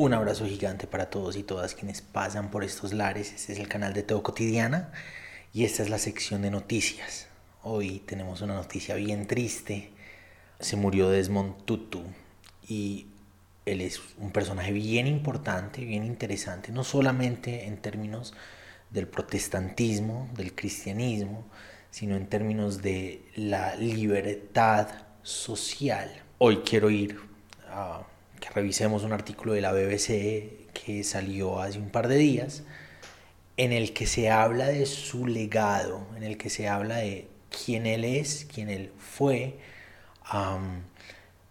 Un abrazo gigante para todos y todas quienes pasan por estos lares. Este es el canal de Teo Cotidiana y esta es la sección de noticias. Hoy tenemos una noticia bien triste. Se murió Desmond Tutu y él es un personaje bien importante, bien interesante, no solamente en términos del protestantismo, del cristianismo, sino en términos de la libertad social. Hoy quiero ir a que revisemos un artículo de la BBC que salió hace un par de días, en el que se habla de su legado, en el que se habla de quién él es, quién él fue,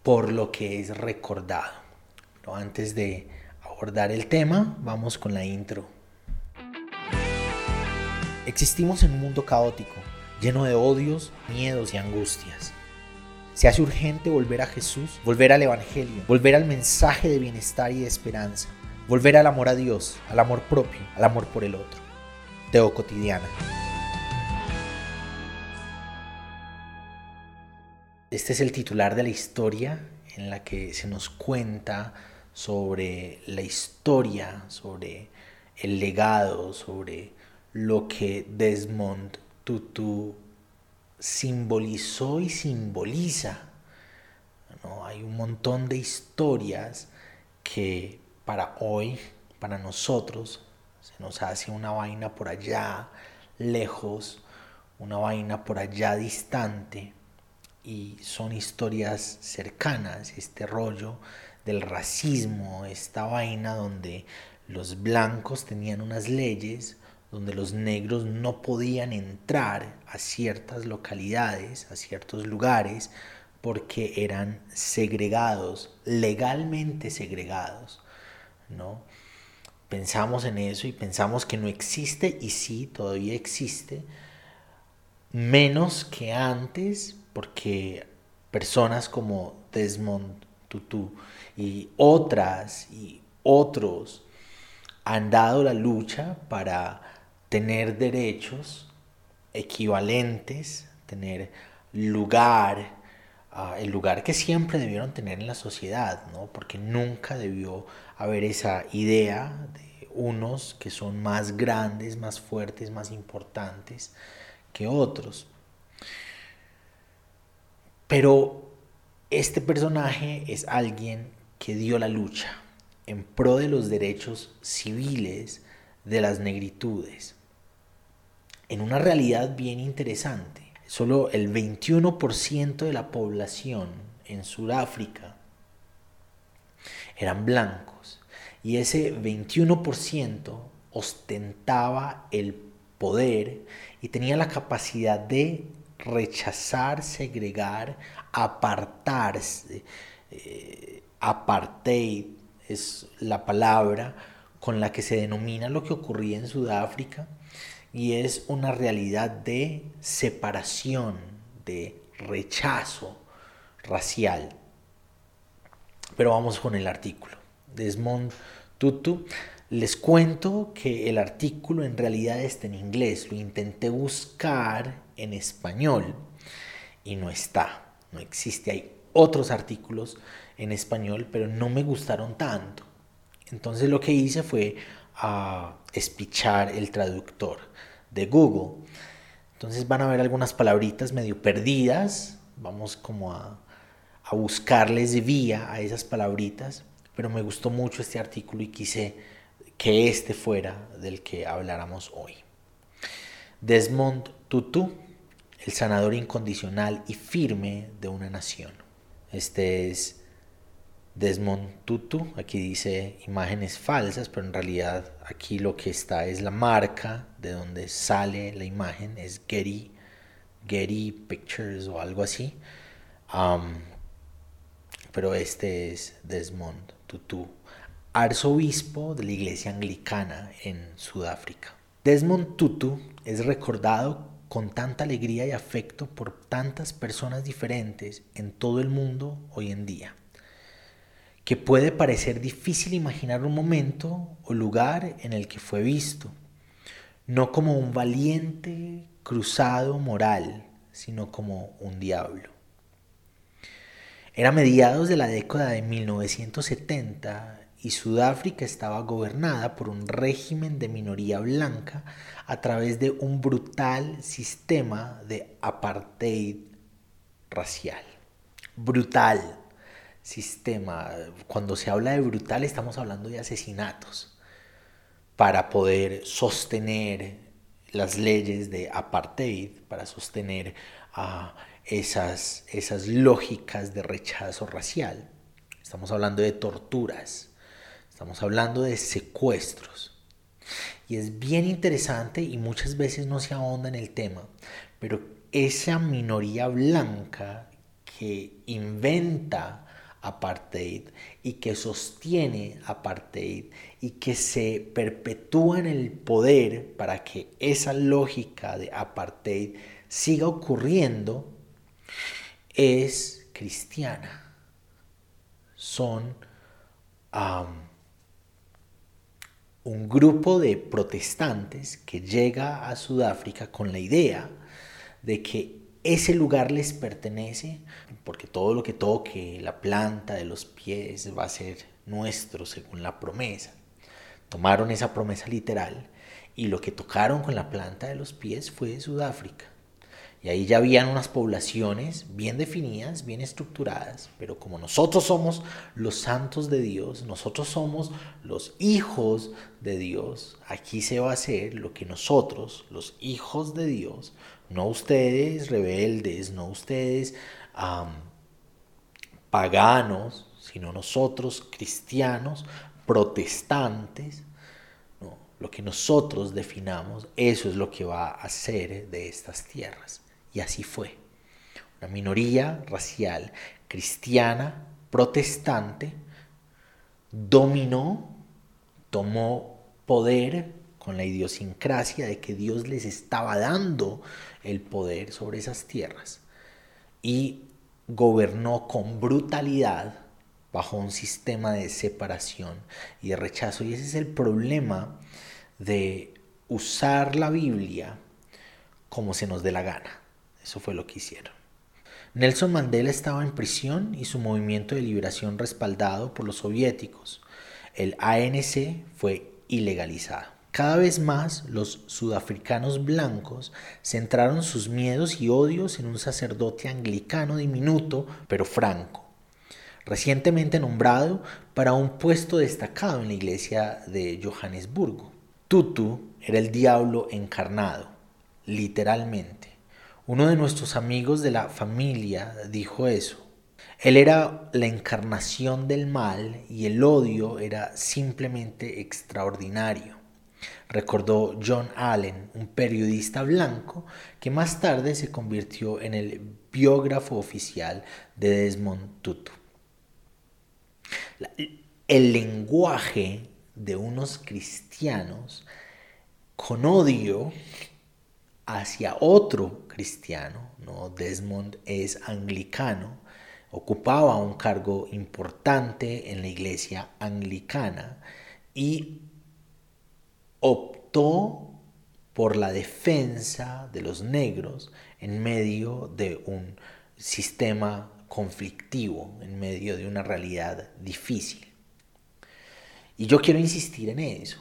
por lo que es recordado. Antes de abordar el tema, vamos con la intro. Existimos en un mundo caótico, lleno de odios, miedos y angustias. Se hace urgente volver a Jesús, volver al Evangelio, volver al mensaje de bienestar y de esperanza, volver al amor a Dios, al amor propio, al amor por el otro. Teo cotidiana. Este es el titular de la historia en la que se nos cuenta sobre la historia, sobre el legado, sobre lo que Desmond Tutu simbolizó y simboliza. ¿no? Hay un montón de historias que para hoy, para nosotros, se nos hace una vaina por allá, lejos, una vaina por allá distante, y son historias cercanas, este rollo del racismo, esta vaina donde los blancos tenían unas leyes, donde los negros no podían entrar a ciertas localidades, a ciertos lugares, porque eran segregados, legalmente segregados, ¿no? Pensamos en eso y pensamos que no existe, y sí, todavía existe, menos que antes, porque personas como Desmond Tutu y otras y otros han dado la lucha para tener derechos equivalentes, tener lugar, ah, el lugar que siempre debieron tener en la sociedad, ¿no? porque nunca debió haber esa idea de unos que son más grandes, más fuertes, más importantes que otros. Pero este personaje es alguien que dio la lucha en pro de los derechos civiles de las negritudes en una realidad bien interesante. Solo el 21% de la población en Sudáfrica eran blancos y ese 21% ostentaba el poder y tenía la capacidad de rechazar, segregar, apartarse. Eh, apartheid es la palabra con la que se denomina lo que ocurría en Sudáfrica y es una realidad de separación, de rechazo racial. Pero vamos con el artículo. Desmond Tutu. Les cuento que el artículo en realidad está en inglés. Lo intenté buscar en español y no está. No existe. Hay otros artículos en español, pero no me gustaron tanto. Entonces lo que hice fue a espichar el traductor de Google. Entonces van a ver algunas palabritas medio perdidas. Vamos como a, a buscarles vía a esas palabritas. Pero me gustó mucho este artículo y quise que este fuera del que habláramos hoy. Desmond Tutu, el sanador incondicional y firme de una nación. Este es Desmond Tutu, aquí dice imágenes falsas, pero en realidad aquí lo que está es la marca de donde sale la imagen, es Getty, Getty Pictures o algo así. pero este es Desmond Tutu, arzobispo de la iglesia anglicana en Sudáfrica. Desmond Tutu es recordado con tanta alegría y afecto por tantas personas diferentes en todo el mundo hoy en día que puede parecer difícil imaginar un momento o lugar en el que fue visto, no como un valiente cruzado moral, sino como un diablo. Era mediados de la década de 1970 y Sudáfrica estaba gobernada por un régimen de minoría blanca a través de un brutal sistema de apartheid racial. Brutal sistema. Cuando se habla de brutal estamos hablando de asesinatos para poder sostener las leyes de apartheid, para sostener a esas, esas lógicas de rechazo racial. Estamos hablando de torturas, estamos hablando de secuestros. Y es bien interesante y muchas veces no se ahonda en el tema, pero esa minoría blanca que inventa apartheid y que sostiene apartheid y que se perpetúa en el poder para que esa lógica de apartheid siga ocurriendo es cristiana. Son un grupo de protestantes que llega a Sudáfrica con la idea de que ese lugar les pertenece, porque todo lo que toque la planta de los pies va a ser nuestro según la promesa. Tomaron esa promesa literal y lo que tocaron con la planta de los pies fue Sudáfrica. Y ahí ya habían unas poblaciones bien definidas, bien estructuradas, pero como nosotros somos los santos de Dios, nosotros somos los hijos de Dios, aquí se va a hacer lo que nosotros, los hijos de Dios, no ustedes rebeldes, no ustedes paganos, sino nosotros cristianos, protestantes, lo que nosotros definamos, eso es lo que va a hacer de estas tierras. Y así fue. Una minoría racial cristiana, protestante, dominó, tomó poder con la idiosincrasia de que Dios les estaba dando el poder sobre esas tierras y gobernó con brutalidad bajo un sistema de separación y de rechazo. Y ese es el problema de usar la Biblia como se nos dé la gana. Eso fue lo que hicieron. Nelson Mandela estaba en prisión y su movimiento de liberación respaldado por los soviéticos. El ANC fue ilegalizado. Cada vez más los sudafricanos blancos centraron sus miedos y odios en un sacerdote anglicano diminuto pero franco, recientemente nombrado para un puesto destacado en la iglesia de Johannesburgo. Tutu era el diablo encarnado, literalmente. Uno de nuestros amigos de la familia dijo eso. Él era la encarnación del mal y el odio era simplemente extraordinario recordó John Allen, un periodista blanco que más tarde se convirtió en el biógrafo oficial de Desmond Tutu. El lenguaje de unos cristianos con odio hacia otro cristiano, ¿no? Desmond es anglicano, ocupaba un cargo importante en la iglesia anglicana y optó por la defensa de los negros en medio de un sistema conflictivo, en medio de una realidad difícil. Y yo quiero insistir en eso,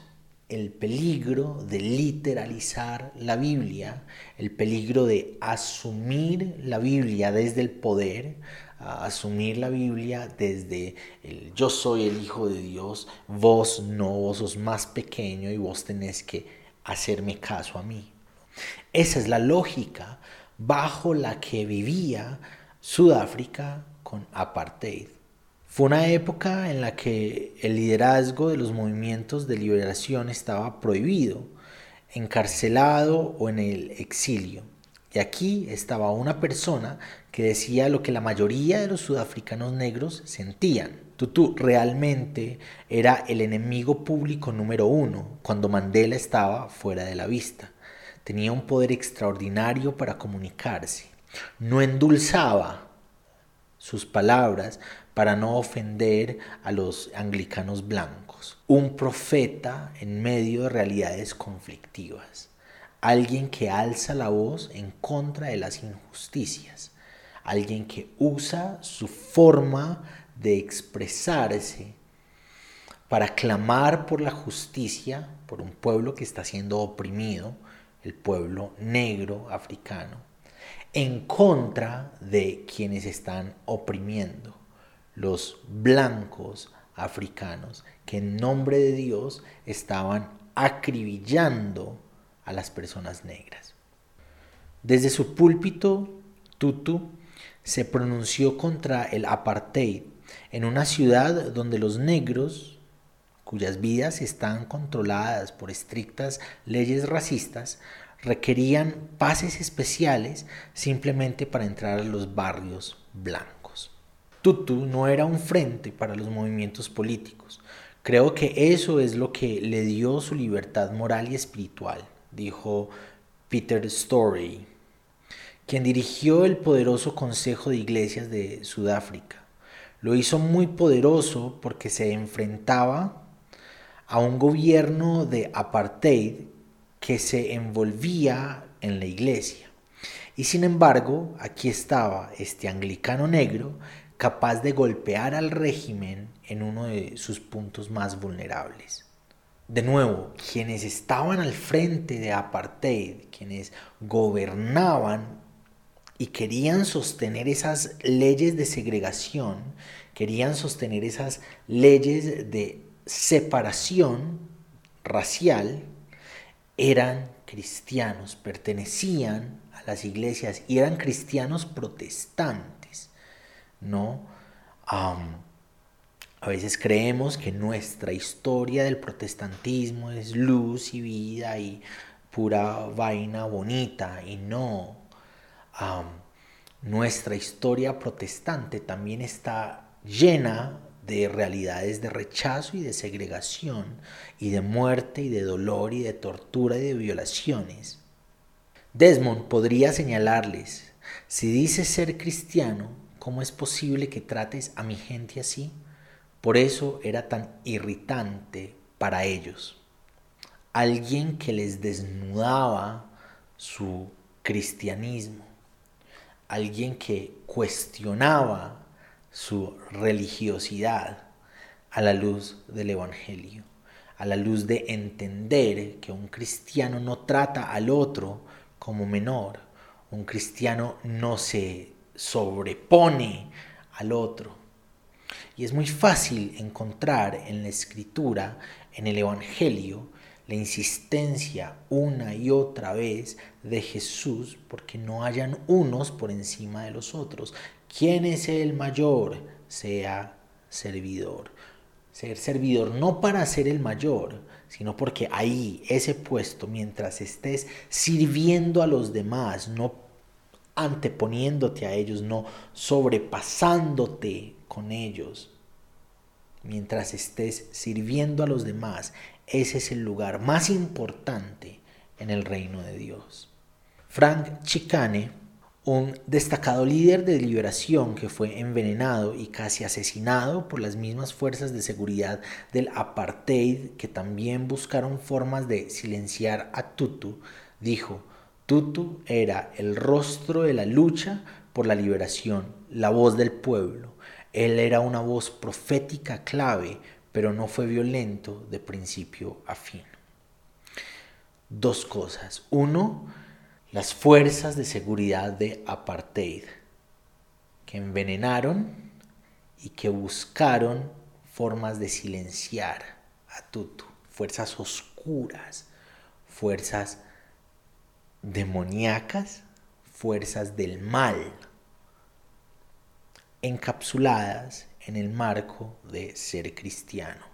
el peligro de literalizar la Biblia, el peligro de asumir la Biblia desde el poder, asumir la Biblia desde el yo soy el Hijo de Dios, vos no, vos sos más pequeño y vos tenés que hacerme caso a mí. Esa es la lógica bajo la que vivía Sudáfrica con apartheid. Fue una época en la que el liderazgo de los movimientos de liberación estaba prohibido, encarcelado o en el exilio. Y aquí estaba una persona que decía lo que la mayoría de los sudafricanos negros sentían. Tutu realmente era el enemigo público número uno cuando Mandela estaba fuera de la vista. Tenía un poder extraordinario para comunicarse. No endulzaba sus palabras para no ofender a los anglicanos blancos. Un profeta en medio de realidades conflictivas. Alguien que alza la voz en contra de las injusticias alguien que usa su forma de expresarse para clamar por la justicia, por un pueblo que está siendo oprimido, el pueblo negro africano, en contra de quienes están oprimiendo, los blancos africanos, que en nombre de Dios estaban acribillando a las personas negras. Desde su púlpito, Tutu se pronunció contra el apartheid en una ciudad donde los negros, cuyas vidas están controladas por estrictas leyes racistas, requerían pases especiales simplemente para entrar a los barrios blancos. Tutu no era un frente para los movimientos políticos. Creo que eso es lo que le dio su libertad moral y espiritual, dijo Peter Story, quien dirigió el poderoso Consejo de Iglesias de Sudáfrica. Lo hizo muy poderoso porque se enfrentaba a un gobierno de apartheid que se envolvía en la iglesia. Y sin embargo, aquí estaba este anglicano negro capaz de golpear al régimen en uno de sus puntos más vulnerables. De nuevo, quienes estaban al frente de apartheid, quienes gobernaban y querían sostener esas leyes de segregación, querían sostener esas leyes de separación racial, eran cristianos, pertenecían a las iglesias y eran cristianos protestantes, ¿no? A veces creemos que nuestra historia del protestantismo es luz y vida y pura vaina bonita y no. nuestra historia protestante también está llena de realidades de rechazo y de segregación, y de muerte y de dolor y de tortura y de violaciones. Desmond podría señalarles, si dices ser cristiano, ¿cómo es posible que trates a mi gente así? Por eso era tan irritante para ellos. Alguien que les desnudaba su cristianismo, alguien que cuestionaba su religiosidad a la luz del Evangelio, a la luz de entender que un cristiano no trata al otro como menor, un cristiano no se sobrepone al otro. Y es muy fácil encontrar en la escritura, en el Evangelio, la insistencia una y otra vez de Jesús porque no hayan unos por encima de los otros, ¿Quién es el mayor? Sea servidor. Ser servidor no para ser el mayor, sino porque ahí, ese puesto, mientras estés sirviendo a los demás, no anteponiéndote a ellos, no sobrepasándote con ellos, mientras estés sirviendo a los demás, ese es el lugar más importante en el reino de Dios. Frank Chicane un destacado líder de liberación que fue envenenado y casi asesinado por las mismas fuerzas de seguridad del apartheid que también buscaron formas de silenciar a Tutu, dijo, Tutu era el rostro de la lucha por la liberación, la voz del pueblo. Él era una voz profética clave, pero no fue violento de principio a fin. Dos cosas. Uno, las fuerzas de seguridad de apartheid, que envenenaron y que buscaron formas de silenciar a Tutu, fuerzas oscuras, fuerzas demoníacas, fuerzas del mal, encapsuladas en el marco de ser cristiano,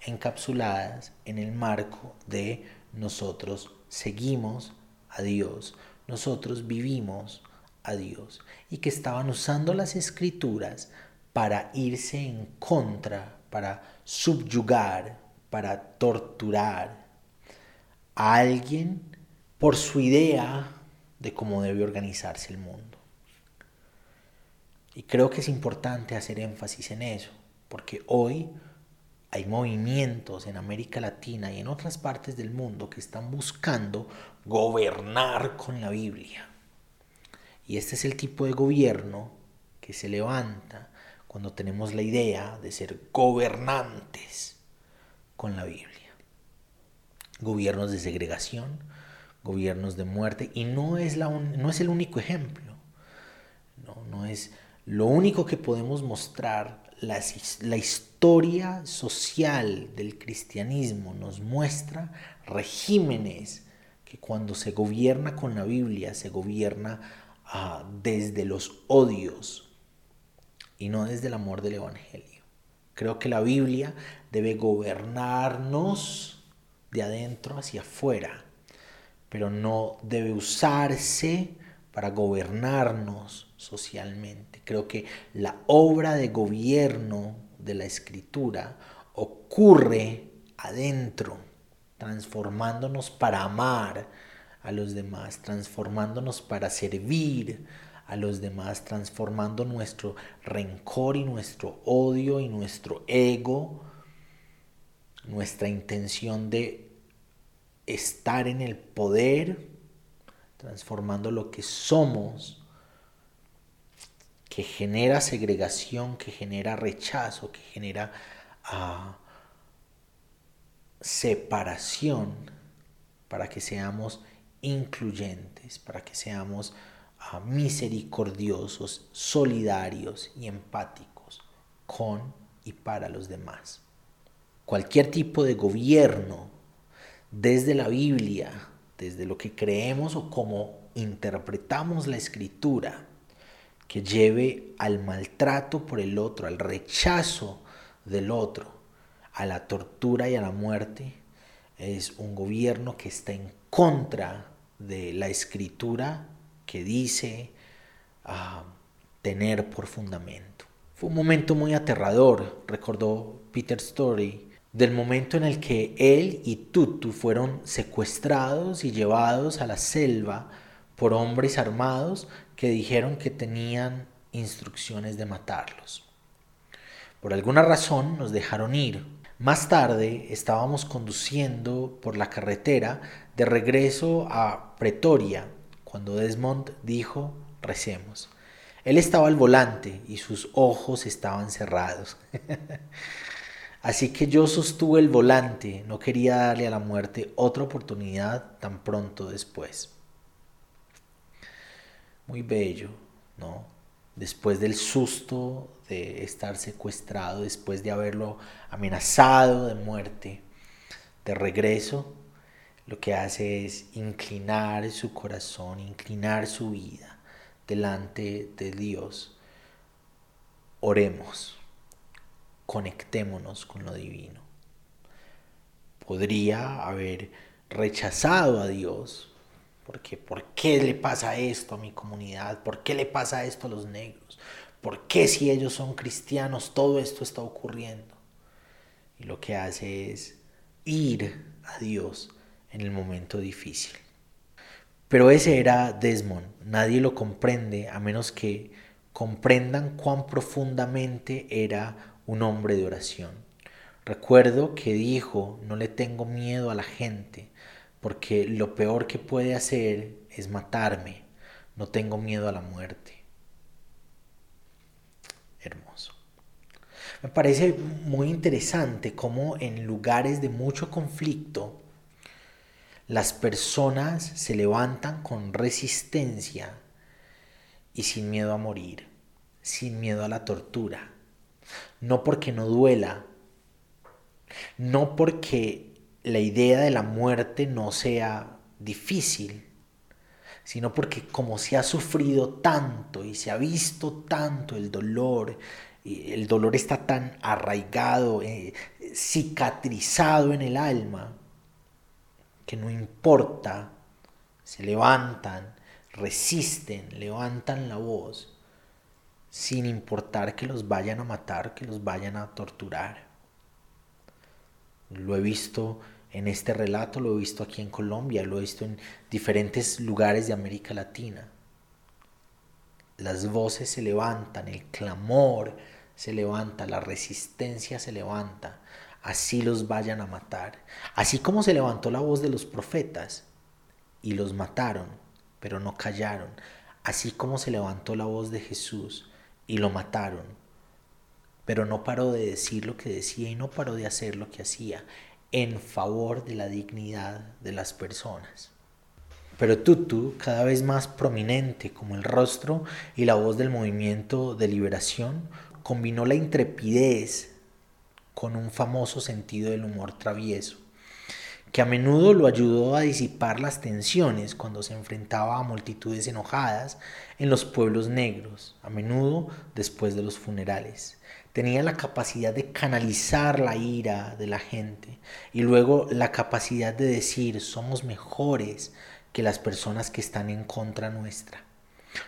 encapsuladas en el marco de nosotros seguimos a Dios, nosotros vivimos a Dios y que estaban usando las escrituras para irse en contra, para subyugar, para torturar a alguien por su idea de cómo debe organizarse el mundo. Y creo que es importante hacer énfasis en eso, porque hoy hay movimientos en América Latina y en otras partes del mundo que están buscando gobernar con la Biblia. Y este es el tipo de gobierno que se levanta cuando tenemos la idea de ser gobernantes con la Biblia. Gobiernos de segregación, gobiernos de muerte, y no es, la no es el único ejemplo, no, no es lo único que podemos mostrar. La, historia social del cristianismo nos muestra regímenes que cuando se gobierna con la Biblia se gobierna ah, desde los odios y no desde el amor del Evangelio. Creo que la Biblia debe gobernarnos de adentro hacia afuera, pero no debe usarse para gobernarnos socialmente. Creo que la obra de gobierno de la escritura ocurre adentro, transformándonos para amar a los demás, transformándonos para servir a los demás, transformando nuestro rencor y nuestro odio y nuestro ego, nuestra intención de estar en el poder, transformando lo que somos, que genera segregación, que genera rechazo, que genera ah, separación, para que seamos incluyentes, para que seamos misericordiosos, solidarios y empáticos con y para los demás. Cualquier tipo de gobierno, desde la Biblia, desde lo que creemos o como interpretamos la escritura, que lleve al maltrato por el otro, al rechazo del otro, a la tortura y a la muerte, es un gobierno que está en contra de la escritura que dice ah, tener por fundamento. Fue un momento muy aterrador, recordó Peter Story, del momento en el que él y Tutu fueron secuestrados y llevados a la selva por hombres armados que dijeron que tenían instrucciones de matarlos. Por alguna razón nos dejaron ir. Más tarde estábamos conduciendo por la carretera de regreso a Pretoria cuando Desmond dijo, recemos. Él estaba al volante y sus ojos estaban cerrados. Así que yo sostuve el volante, no quería darle a la muerte otra oportunidad tan pronto después. Muy bello, ¿no? Después del susto de estar secuestrado, después de haberlo amenazado de muerte, de regreso, lo que hace es inclinar su corazón, inclinar su vida delante de Dios. Oremos, conectémonos con lo divino. Podría haber rechazado a Dios, porque ¿por qué le pasa esto a mi comunidad? ¿Por qué le pasa esto a los negros? ¿Por qué si ellos son cristianos todo esto está ocurriendo? Y lo que hace es ir a Dios en el momento difícil. Pero ese era Desmond, nadie lo comprende a menos que comprendan cuán profundamente era un hombre de oración. Recuerdo que dijo, no le tengo miedo a la gente, porque lo peor que puede hacer es matarme, no tengo miedo a la muerte. Hermoso. Me parece muy interesante cómo en lugares de mucho conflicto, las personas se levantan con resistencia y sin miedo a morir, sin miedo a la tortura. No porque no duela, no porque la idea de la muerte no sea difícil, sino porque como se ha sufrido tanto y se ha visto tanto el dolor, el dolor está tan arraigado, eh, cicatrizado en el alma, que no importa, se levantan, resisten, levantan la voz, sin importar que los vayan a matar, que los vayan a torturar. Lo he visto en este relato, lo he visto aquí en Colombia, lo he visto en diferentes lugares de América Latina. Las voces se levantan, el clamor se levanta, la resistencia se levanta así los vayan a matar. Así como se levantó la voz de los profetas y los mataron, pero no callaron. Así como se levantó la voz de Jesús y lo mataron, pero no paró de decir lo que decía y no paró de hacer lo que hacía en favor de la dignidad de las personas. Pero Tutu, cada vez más prominente como el rostro y la voz del movimiento de liberación, combinó la intrepidez con un famoso sentido del humor travieso, que a menudo lo ayudó a disipar las tensiones cuando se enfrentaba a multitudes enojadas en los pueblos negros, a menudo después de los funerales. Tenía la capacidad de canalizar la ira de la gente y luego la capacidad de decir somos mejores que las personas que están en contra nuestra.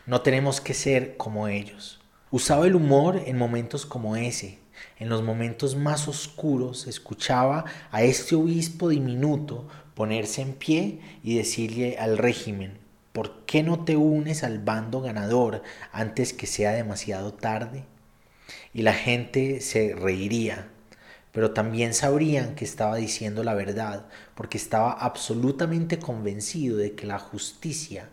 No tenemos que ser como ellos. Usaba el humor en momentos como ese. En los momentos más oscuros escuchaba a este obispo diminuto ponerse en pie y decirle al régimen, ¿por qué no te unes al bando ganador antes que sea demasiado tarde? Y la gente se reiría pero también sabrían que estaba diciendo la verdad, porque estaba absolutamente convencido de que la justicia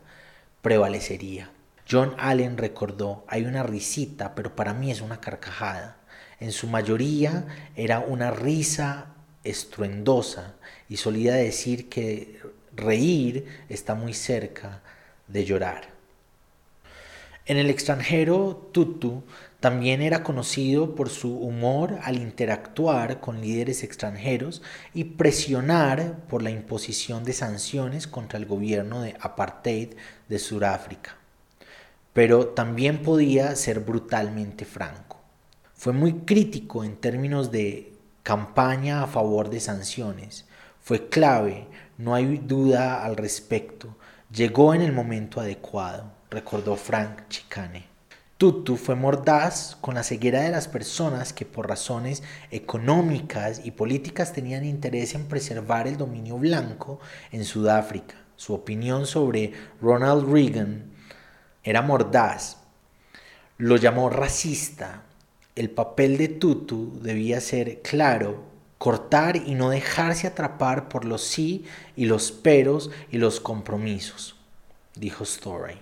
prevalecería. John Allen recordó, hay una risita, pero para mí es una carcajada. En su mayoría era una risa estruendosa y solía decir que reír está muy cerca de llorar. En el extranjero, Tutu también era conocido por su humor al interactuar con líderes extranjeros y presionar por la imposición de sanciones contra el gobierno de apartheid de Sudáfrica. Pero también podía ser brutalmente franco. Fue muy crítico en términos de campaña a favor de sanciones. Fue clave, no hay duda al respecto. Llegó en el momento adecuado, recordó Frank Chicane. Tutu fue mordaz con la ceguera de las personas que por razones económicas y políticas tenían interés en preservar el dominio blanco en Sudáfrica. Su opinión sobre Ronald Reagan era mordaz. Lo llamó racista. El papel de Tutu debía ser claro, cortar y no dejarse atrapar por los sí y los peros y los compromisos, dijo Story.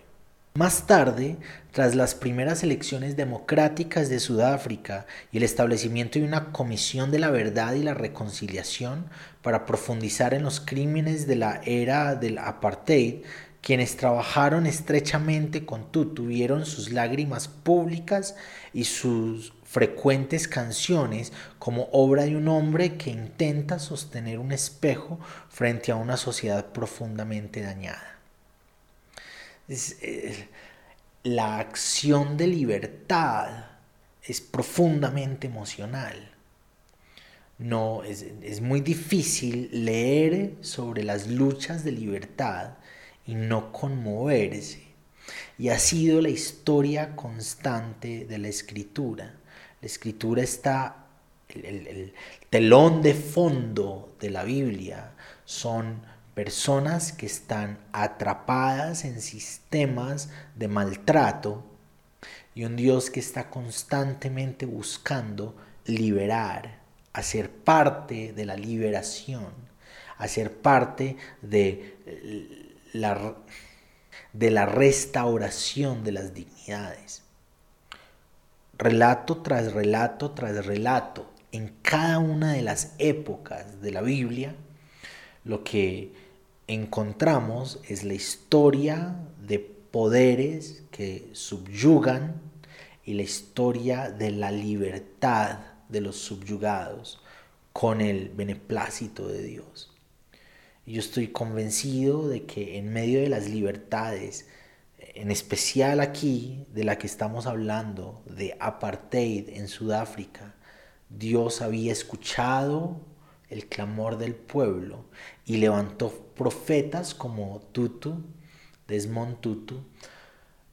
Más tarde, tras las primeras elecciones democráticas de Sudáfrica y el establecimiento de una comisión de la verdad y la reconciliación para profundizar en los crímenes de la era del apartheid, quienes trabajaron estrechamente con Tutu vieron sus lágrimas públicas y sus frecuentes canciones como obra de un hombre que intenta sostener un espejo frente a una sociedad profundamente dañada. Eh, la acción de libertad es profundamente emocional. No, es, es, muy difícil leer sobre las luchas de libertad y no conmoverse. Y ha sido la historia constante de la escritura. La escritura está, el, el telón de fondo de la Biblia son personas que están atrapadas en sistemas de maltrato y un Dios que está constantemente buscando liberar, hacer parte de la liberación, hacer parte de la, de la restauración de las dignidades. Relato tras relato tras relato, en cada una de las épocas de la Biblia, lo que encontramos es la historia de poderes que subyugan y la historia de la libertad de los subyugados con el beneplácito de Dios. Yo estoy convencido de que en medio de las libertades, en especial aquí de la que estamos hablando, de apartheid en Sudáfrica, Dios había escuchado el clamor del pueblo y levantó profetas como Tutu, Desmond Tutu,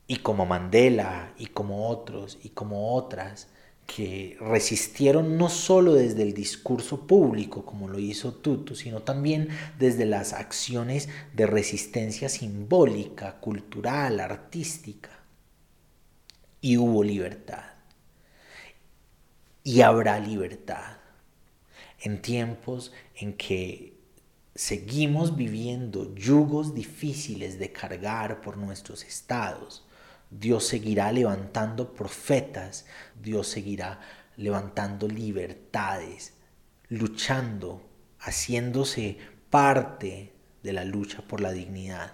y como Mandela, y como otros, y como otras, que resistieron no solo desde el discurso público, como lo hizo Tutu, sino también desde las acciones de resistencia simbólica, cultural, artística. Y hubo libertad. Y habrá libertad en tiempos en que seguimos viviendo yugos difíciles de cargar por nuestros estados, Dios seguirá levantando profetas, Dios seguirá levantando libertades, luchando, haciéndose parte de la lucha por la dignidad.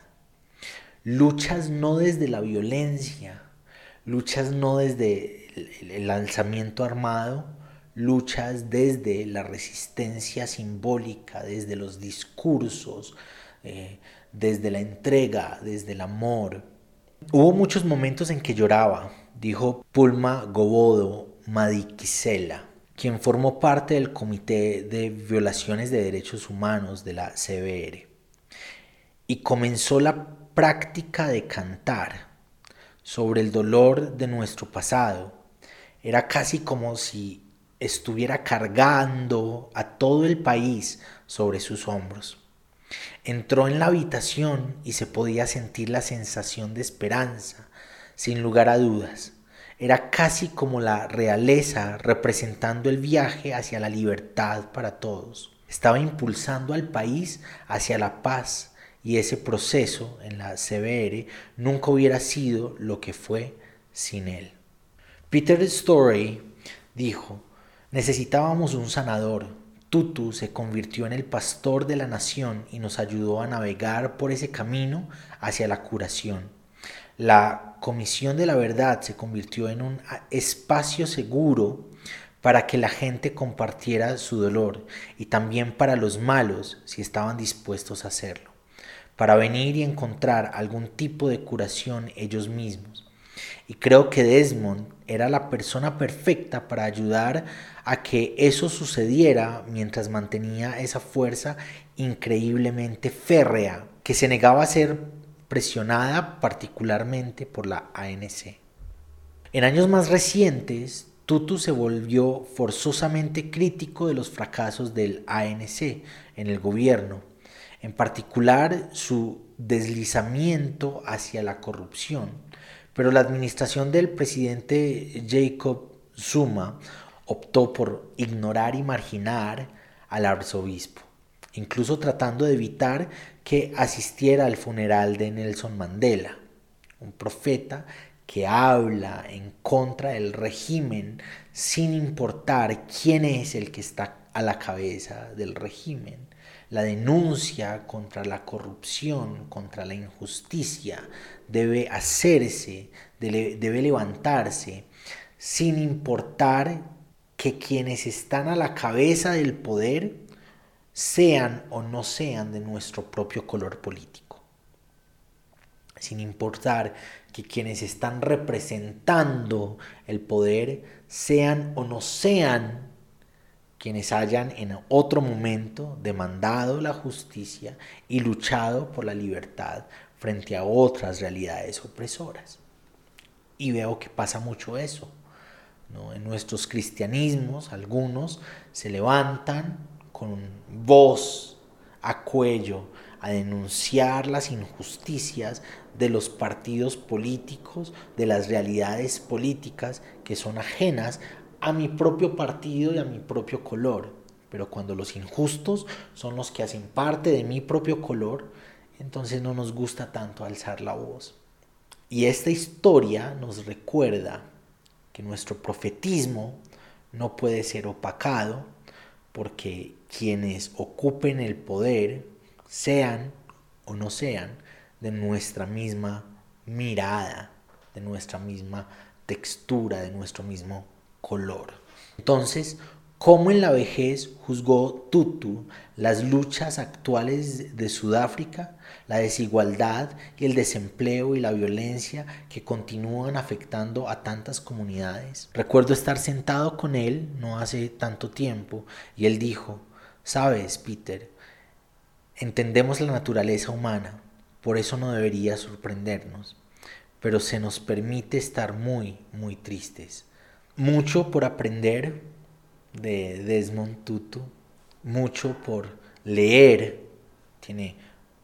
Luchas no desde la violencia, luchas no desde el alzamiento armado, luchas desde la resistencia simbólica, desde los discursos, eh, desde la entrega, desde el amor. Hubo muchos momentos en que lloraba, dijo Pulma Gobodo Madikisela, quien formó parte del Comité de Violaciones de Derechos Humanos de la CBR, y comenzó la práctica de cantar sobre el dolor de nuestro pasado. Era casi como si estuviera cargando a todo el país sobre sus hombros. Entró en la habitación y se podía sentir la sensación de esperanza, sin lugar a dudas. Era casi como la realeza representando el viaje hacia la libertad para todos. Estaba impulsando al país hacia la paz y ese proceso en la CBR nunca hubiera sido lo que fue sin él. Peter Story dijo, necesitábamos un sanador. Tutu se convirtió en el pastor de la nación y nos ayudó a navegar por ese camino hacia la curación. La Comisión de la Verdad se convirtió en un espacio seguro para que la gente compartiera su dolor y también para los malos si estaban dispuestos a hacerlo, para venir y encontrar algún tipo de curación ellos mismos. Y creo que Desmond era la persona perfecta para ayudar a que eso sucediera mientras mantenía esa fuerza increíblemente férrea que se negaba a ser presionada particularmente por la ANC. En años más recientes, Tutu se volvió forzosamente crítico de los fracasos del ANC en el gobierno, en particular su deslizamiento hacia la corrupción. Pero la administración del presidente Jacob Zuma optó por ignorar y marginar al arzobispo incluso tratando de evitar que asistiera al funeral de Nelson Mandela, un profeta que habla en contra del régimen sin importar quién es el que está a la cabeza del régimen. La denuncia contra la corrupción, contra la injusticia, debe hacerse, debe levantarse, sin importar que quienes están a la cabeza del poder sean o no sean de nuestro propio color político. Sin importar que quienes están representando el poder sean o no sean quienes hayan en otro momento demandado la justicia y luchado por la libertad frente a otras realidades opresoras. Y veo que pasa mucho eso. ¿no? En nuestros cristianismos algunos se levantan con voz a cuello a denunciar las injusticias de los partidos políticos, de las realidades políticas que son ajenas a mi propio partido y a mi propio color. Pero cuando los injustos son los que hacen parte de mi propio color, entonces no nos gusta tanto alzar la voz. Y esta historia nos recuerda que nuestro profetismo no puede ser opacado porque quienes ocupen el poder sean o no sean de nuestra misma mirada, de nuestra misma textura, de nuestro mismo color. Entonces, ¿cómo en la vejez juzgó Tutu las luchas actuales de Sudáfrica la desigualdad y el desempleo y la violencia que continúan afectando a tantas comunidades. Recuerdo estar sentado con él no hace tanto tiempo y él dijo, sabes, Peter, entendemos la naturaleza humana, por eso no debería sorprendernos, pero se nos permite estar muy, muy tristes. Mucho por aprender de Desmond Tutu, mucho por leer, tiene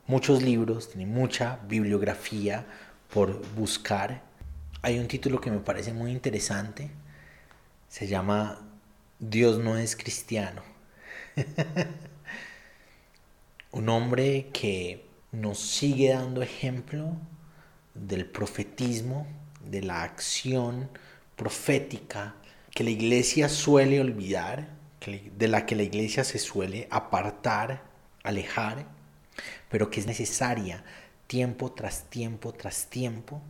muchos libros, tiene mucha bibliografía por buscar. Hay un título que me parece muy interesante, se llama Dios no es cristiano. un hombre que nos sigue dando ejemplo del profetismo, de la acción profética que la iglesia suele olvidar, de la que la iglesia se suele apartar, alejar, pero que es necesaria tiempo tras tiempo tras tiempo,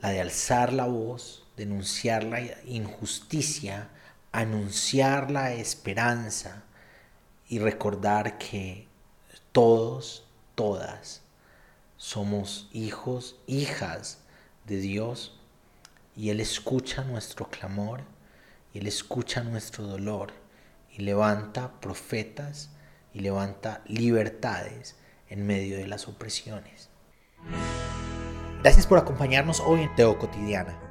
la de alzar la voz, denunciar la injusticia, anunciar la esperanza y recordar que todos, todas, somos hijos, hijas de Dios y Él escucha nuestro clamor y Él escucha nuestro dolor y levanta profetas y levanta libertades en medio de las opresiones. Gracias por acompañarnos hoy en Teo Cotidiana.